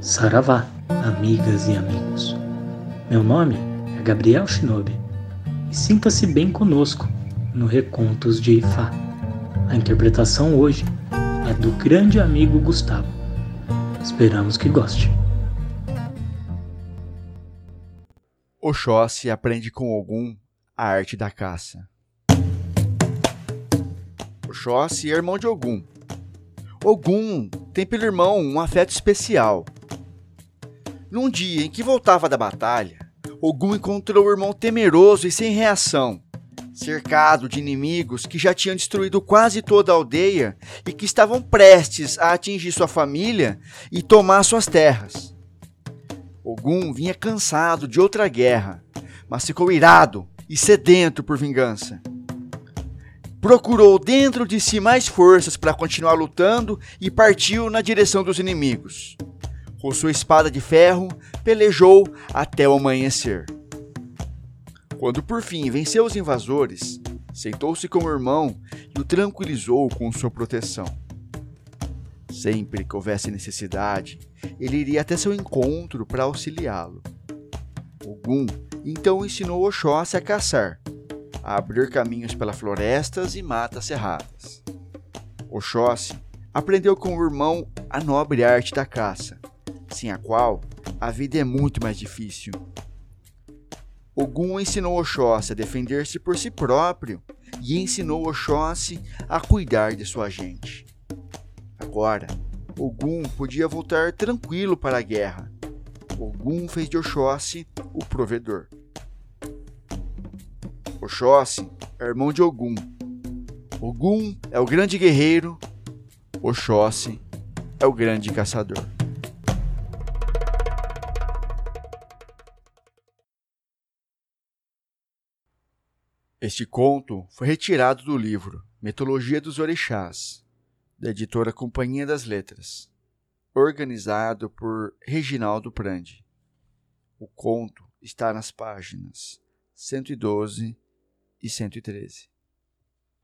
Saravá, amigas e amigos. Meu nome é Gabriel Shinobi e sinta-se bem conosco no Recontos de Ifá. A interpretação hoje é do grande amigo Gustavo. Esperamos que goste. Oxóssi aprende com Ogum a arte da caça. Oxóssi é irmão de Ogum. Ogum tem pelo irmão um afeto especial num dia em que voltava da batalha, Ogum encontrou o irmão temeroso e sem reação, cercado de inimigos que já tinham destruído quase toda a aldeia e que estavam prestes a atingir sua família e tomar suas terras. Ogum vinha cansado de outra guerra, mas ficou irado e sedento por vingança. Procurou dentro de si mais forças para continuar lutando e partiu na direção dos inimigos com sua espada de ferro, pelejou até o amanhecer. Quando por fim venceu os invasores, sentou-se com o irmão e o tranquilizou com sua proteção. Sempre que houvesse necessidade, ele iria até seu encontro para auxiliá-lo. Ogum então ensinou Oxóssi a caçar, a abrir caminhos pelas florestas e matas cerradas. Oxóssi aprendeu com o irmão a nobre arte da caça sem a qual a vida é muito mais difícil. Ogum ensinou Oxóssi a defender-se por si próprio e ensinou Oxóssi a cuidar de sua gente. Agora, Ogum podia voltar tranquilo para a guerra. Ogum fez de Oxóssi o provedor. Oxóssi é irmão de Ogum. Ogum é o grande guerreiro. Oxóssi é o grande caçador. Este conto foi retirado do livro Mitologia dos Orixás, da editora Companhia das Letras, organizado por Reginaldo Prandi. O conto está nas páginas 112 e 113.